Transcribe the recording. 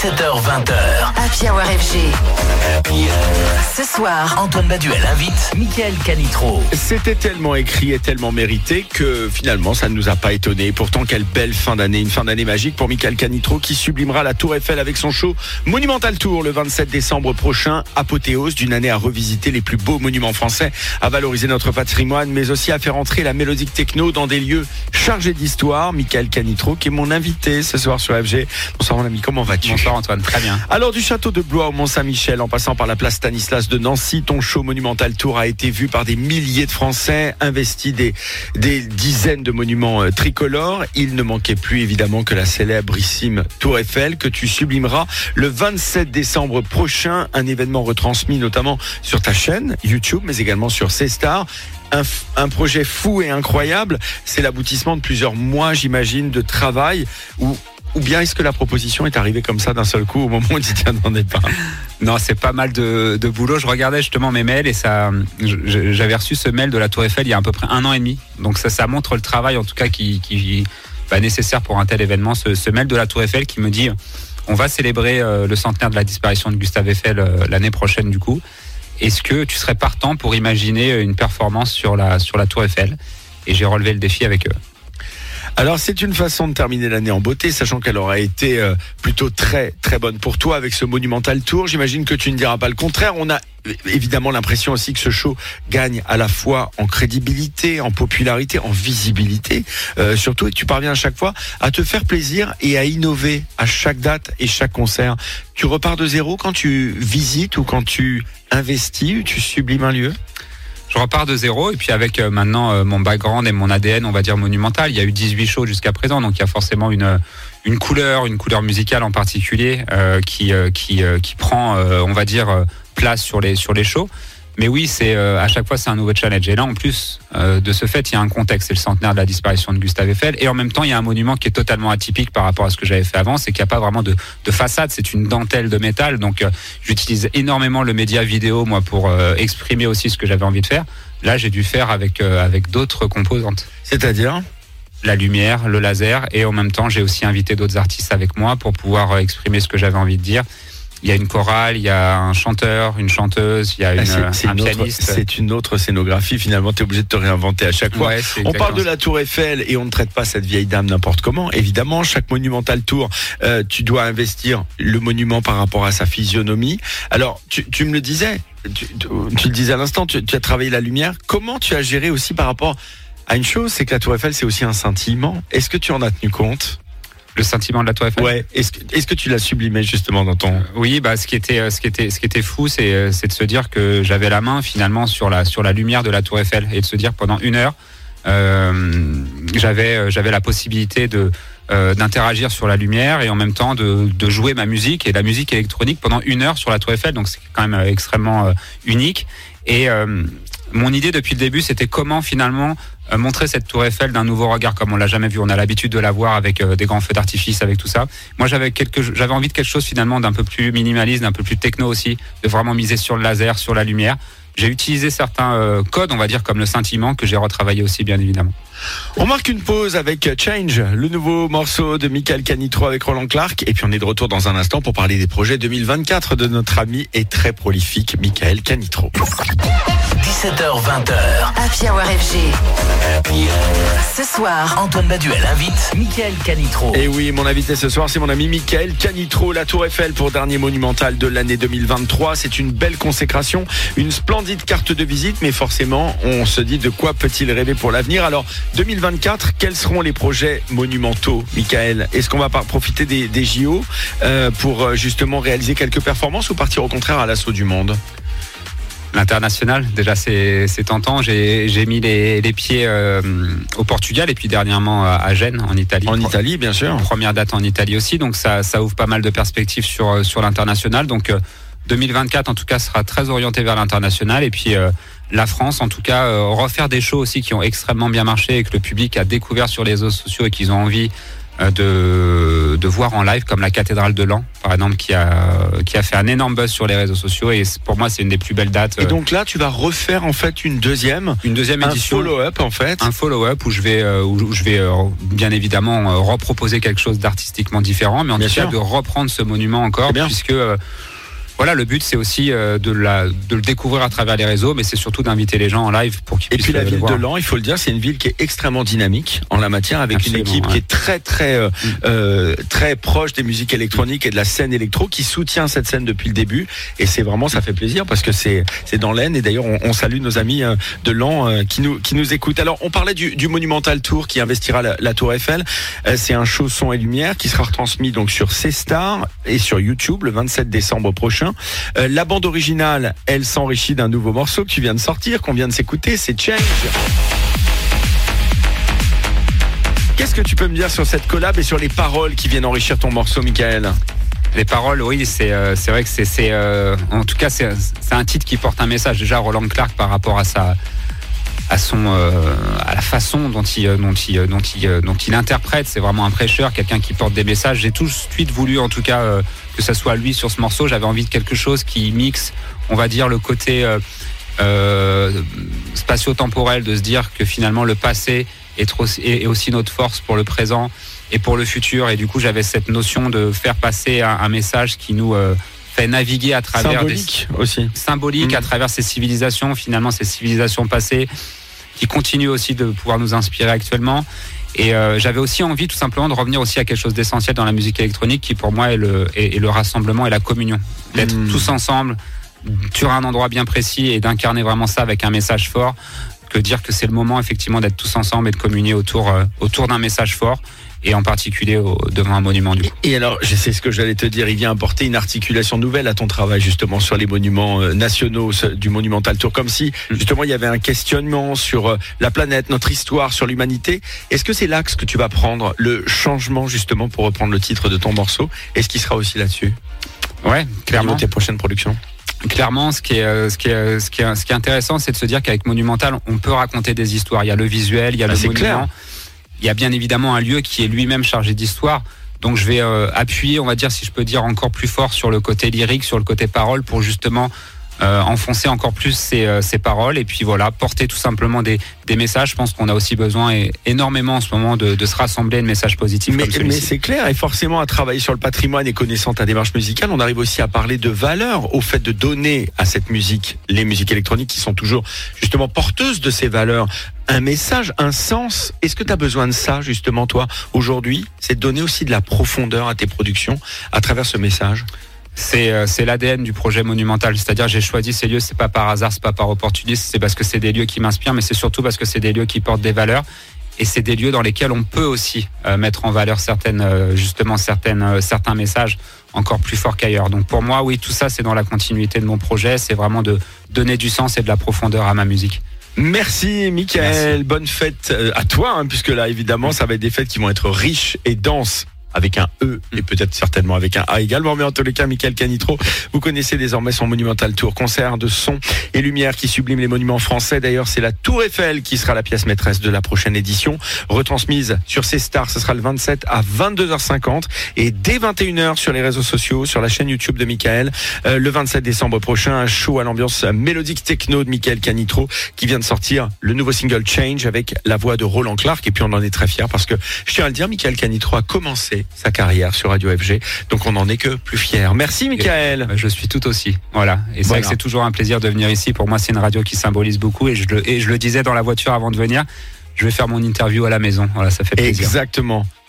17h20h. Happy Hour FG. Ce soir, Antoine Baduel invite Michael Canitro. C'était tellement écrit et tellement mérité que finalement ça ne nous a pas étonné. Pourtant quelle belle fin d'année, une fin d'année magique pour Michael Canitro qui sublimera la Tour Eiffel avec son show Monumental Tour le 27 décembre prochain. Apothéose d'une année à revisiter les plus beaux monuments français, à valoriser notre patrimoine, mais aussi à faire entrer la mélodique techno dans des lieux chargés d'histoire. Michael Canitro qui est mon invité ce soir sur FG. Bonsoir mon ami, comment vas-tu? Bonsoir Antoine, très bien. Alors du château de Blois au Mont-Saint-Michel, en passant par la place Stanislas de Nancy, ton show Monumental Tour a été vu par des milliers de Français, investi des, des dizaines de monuments euh, tricolores. Il ne manquait plus évidemment que la célébrissime Tour Eiffel que tu sublimeras le 27 décembre prochain, un événement retransmis notamment sur ta chaîne YouTube, mais également sur C-Star. Un, un projet fou et incroyable, c'est l'aboutissement de plusieurs mois, j'imagine, de travail où ou bien est-ce que la proposition est arrivée comme ça d'un seul coup au moment où tu t'y attendais pas Non, c'est pas mal de, boulot. Je regardais justement mes mails et ça, j'avais reçu ce mail de la Tour Eiffel il y a à peu près un an et demi. Donc ça, montre le travail en tout cas qui, qui bah, nécessaire pour un tel événement. Ce, ce mail de la Tour Eiffel qui me dit on va célébrer euh, le centenaire de la disparition de Gustave Eiffel euh, l'année prochaine du coup. Est-ce que tu serais partant pour imaginer une performance sur la Tour Eiffel? Et j'ai relevé le défi avec eux. Alors c'est une façon de terminer l'année en beauté, sachant qu'elle aura été euh, plutôt très très bonne pour toi avec ce monumental tour. J'imagine que tu ne diras pas le contraire. On a évidemment l'impression aussi que ce show gagne à la fois en crédibilité, en popularité, en visibilité, euh, surtout et tu parviens à chaque fois à te faire plaisir et à innover à chaque date et chaque concert. Tu repars de zéro quand tu visites ou quand tu investis ou tu sublimes un lieu? Je repars de zéro et puis avec euh, maintenant euh, mon background et mon ADN, on va dire monumental. Il y a eu 18 shows jusqu'à présent, donc il y a forcément une une couleur, une couleur musicale en particulier euh, qui euh, euh, prend, euh, on va dire, euh, place sur les shows. Mais oui, c'est euh, à chaque fois c'est un nouveau challenge. Et là, en plus euh, de ce fait, il y a un contexte, c'est le centenaire de la disparition de Gustave Eiffel, et en même temps, il y a un monument qui est totalement atypique par rapport à ce que j'avais fait avant, c'est qu'il n'y a pas vraiment de, de façade, c'est une dentelle de métal. Donc, euh, j'utilise énormément le média vidéo moi pour exprimer aussi ce que j'avais envie de faire. Là, j'ai dû faire avec avec d'autres composantes C'est-à-dire? La lumière, le laser, et en même temps, j'ai aussi invité d'autres artistes avec moi pour pouvoir exprimer ce que j'avais envie de dire. Il y a une chorale, il y a un chanteur, une chanteuse, il y a une, Ah, c'est- c'est un une autre- pianiste. c'est une autre scénographie. Finalement, tu es obligé de te réinventer à chaque fois. Ouais, On parle de la Tour Eiffel et on ne traite pas cette vieille dame n'importe comment. Évidemment, chaque monumental tour, euh, tu dois investir le monument par rapport à sa physionomie. Alors, tu, tu me le disais, tu le disais à l'instant, tu, tu as travaillé la lumière. Comment tu as géré aussi par rapport à une chose, c'est que la Tour Eiffel, c'est aussi un scintillement. Est-ce que tu en as tenu compte? Le sentiment de la Tour Eiffel. Ouais. Est-ce que, est-ce que tu l'as sublimé justement dans ton Oui, bah ce qui était euh, ce qui était ce qui était fou, c'est euh, c'est de se dire que j'avais la main finalement sur la sur la lumière de la Tour Eiffel et de se dire pendant une heure, euh, j'avais euh, j'avais la possibilité de euh, d'interagir sur la lumière et en même temps de, de jouer ma musique et la musique électronique pendant une heure sur la Tour Eiffel. Donc c'est quand même euh, extrêmement euh, unique. Et euh, mon idée depuis le début, c'était comment finalement euh, montrer cette Tour Eiffel d'un nouveau regard, comme on l'a jamais vu. On a l'habitude de la voir avec euh, des grands feux d'artifice, avec tout ça. Moi, j'avais quelque, j'avais envie de quelque chose finalement d'un peu plus minimaliste, d'un peu plus techno aussi, de vraiment miser sur le laser, sur la lumière. J'ai utilisé certains euh, codes, on va dire, comme le scintillement, que j'ai retravaillé aussi, bien évidemment. On marque une pause avec Change, le nouveau morceau de Michael Canitro avec Roland Clark. Et puis on est de retour dans un instant pour parler des projets 2024 de notre ami et très prolifique Michael Canitro. 17h20h. Happy Hour FG. Soir, Antoine Baduel invite Michael Canitro. Et oui, mon invité ce soir, c'est mon ami Michael Canitro, la Tour Eiffel pour dernier monumental de l'année 2023. C'est une belle consécration, une splendide carte de visite, mais forcément, on se dit de quoi peut-il rêver pour l'avenir. Alors, 2024, quels seront les projets monumentaux, Michael? Est-ce qu'on va profiter des, des JO euh, pour euh, justement réaliser quelques performances ou partir au contraire à l'assaut du monde? L'international, déjà, c'est tentant. J'ai mis les, les pieds euh, au Portugal et puis dernièrement à, à Gênes, en Italie. En Italie, bien sûr. Première date en Italie aussi, donc ça, ça ouvre pas mal de perspectives sur, euh, sur l'international. Donc euh, 2024 en tout cas sera très orienté vers l'international et puis euh, la France en tout cas euh, refaire des shows aussi qui ont extrêmement bien marché et que le public a découvert sur les réseaux sociaux et qu'ils ont envie euh, de, de voir en live comme la cathédrale de Lan, par exemple, qui a, qui a fait un énorme buzz sur les réseaux sociaux. Et pour moi, c'est une des plus belles dates. Et euh, donc là, tu vas refaire en fait une deuxième, une deuxième un édition. follow-up en fait. un follow-up où je vais, euh, où je vais euh, bien évidemment euh, reproposer quelque chose d'artistiquement différent, mais en Bien tout cas de reprendre ce monument encore, puisque euh, voilà, le but c'est aussi euh, de, la, de le découvrir à travers les réseaux, mais c'est surtout d'inviter les gens en live pour qu'ils Et puissent puis la le- le ville voir. de Lens, il faut le dire, c'est une ville qui est extrêmement dynamique en la matière, avec Absolument, une équipe qui est très très euh, euh, très proche des musiques électroniques et de la scène électro, qui soutient cette scène depuis le début. Et c'est vraiment, ça fait plaisir parce que c'est c'est dans l'Aisne. Et d'ailleurs, on, on salue nos amis de Lens euh, qui nous qui nous écoutent. Alors, on parlait du, du Monumental Tour qui investira la, la Tour Eiffel. C'est un show son et lumière qui sera retransmis donc sur C-Star et sur YouTube le 27 décembre prochain. Euh, la bande originale, elle s'enrichit d'un nouveau morceau que tu viens de sortir, qu'on vient de s'écouter, c'est Change. Qu'est-ce que tu peux me dire sur cette collab et sur les paroles qui viennent enrichir ton morceau, Michael Les paroles, oui, c'est euh, vrai que c'est euh, en tout cas c'est un titre qui porte un message. Déjà Roland Clark par rapport à sa son euh, à la façon dont il euh, dont il euh, dont il dont il interprète, c'est vraiment un prêcheur, quelqu'un qui porte des messages. J'ai tout de suite voulu en tout cas que ça soit lui sur ce morceau. J'avais envie de quelque chose qui mixe, on va dire le côté euh, spatio-temporel de se dire que finalement le passé est, trop, est, est aussi notre force pour le présent et pour le futur. Et du coup, j'avais cette notion de faire passer un, un message qui nous euh, fait naviguer à travers Symbolique aussi. des symboliques Mhm. à travers ces civilisations, finalement ces civilisations passées, qui continuent aussi de pouvoir nous inspirer actuellement. Et euh, j'avais aussi envie tout simplement de revenir aussi à quelque chose d'essentiel dans la musique électronique qui pour moi est le, est, est le rassemblement et la communion. D'être Mhm. tous ensemble sur un endroit bien précis et d'incarner vraiment ça avec un message fort que dire que c'est le moment effectivement d'être tous ensemble et de communier autour, euh, autour d'un message fort et en particulier au- devant un monument du coup. Et alors, je sais ce que j'allais te dire, il vient apporter une articulation nouvelle à ton travail justement sur les monuments euh, nationaux du Monumental Tour, comme si justement il y avait un questionnement sur euh, la planète, notre histoire, sur l'humanité. Est-ce que c'est l'axe que tu vas prendre, le changement justement pour reprendre le titre de ton morceau? Est-ce qu'il sera aussi là-dessus? Ouais, Clairement. tes prochaines productions Clairement, ce qui est, euh, ce qui est, ce qui est, ce qui est intéressant, c'est de se dire qu'avec Monumental, on peut raconter des histoires. Il y a le visuel, il y a Ah, le c'est monument. clair. Il y a bien évidemment un lieu qui est lui-même chargé d'histoire. Donc je vais euh, appuyer, on va dire, si je peux dire, encore plus fort sur le côté lyrique, sur le côté parole, pour justement euh, enfoncer encore plus ces, euh, ces paroles et puis voilà, porter tout simplement des, des messages. Je pense qu'on a aussi besoin et, énormément en ce moment de, de se rassembler de messages positifs Mais, comme mais celui-ci. c'est clair, et forcément à travailler sur le patrimoine et connaissant ta démarche musicale, on arrive aussi à parler de valeurs, au fait de donner à cette musique, les musiques électroniques qui sont toujours justement porteuses de ces valeurs, un message, un sens. Est-ce que tu as besoin de ça justement toi aujourd'hui? C'est de donner aussi de la profondeur à tes productions à travers ce message? C'est euh, l'ADN du projet monumental. C'est-à-dire, j'ai choisi ces lieux, c'est pas par hasard, c'est pas par opportunisme, c'est parce que c'est des lieux qui m'inspirent, mais c'est surtout parce que c'est des lieux qui portent des valeurs. Et c'est des lieux dans lesquels on peut aussi euh, mettre en valeur certaines, euh, justement certaines, euh, certains messages encore plus forts qu'ailleurs. Donc pour moi, oui, tout ça, c'est dans la continuité de mon projet. C'est vraiment de donner du sens et de la profondeur à ma musique. Merci Michael, bonne fête à toi, hein, puisque là évidemment ça va être des fêtes qui vont être riches et denses avec un E et peut-être certainement avec un A également, mais en tous les cas, Michael Canitro, vous connaissez désormais son Monumental Tour, concert de son et lumière qui sublime les monuments français. D'ailleurs, c'est la Tour Eiffel qui sera la pièce maîtresse de la prochaine édition, retransmise sur ces stars. Ce sera le 27 à 22h50 et dès 21h sur les réseaux sociaux, sur la chaîne YouTube de Michael. Euh, le 27 décembre prochain, un show à l'ambiance mélodique techno de Michael Canitro qui vient de sortir le nouveau single Change avec la voix de Roland Clark. Et puis on en est très fiers parce que je tiens à le dire, Michael Canitro a commencé sa carrière sur Radio FG. Donc on en est que plus fiers. Merci Michael. Euh, Je suis tout aussi. Voilà. Et c'est vrai que c'est toujours un plaisir de venir ici. Pour moi, c'est une radio qui symbolise beaucoup. Et je le, et je le disais dans la voiture avant de venir, je vais faire mon interview à la maison. Voilà, ça fait plaisir. Exactement.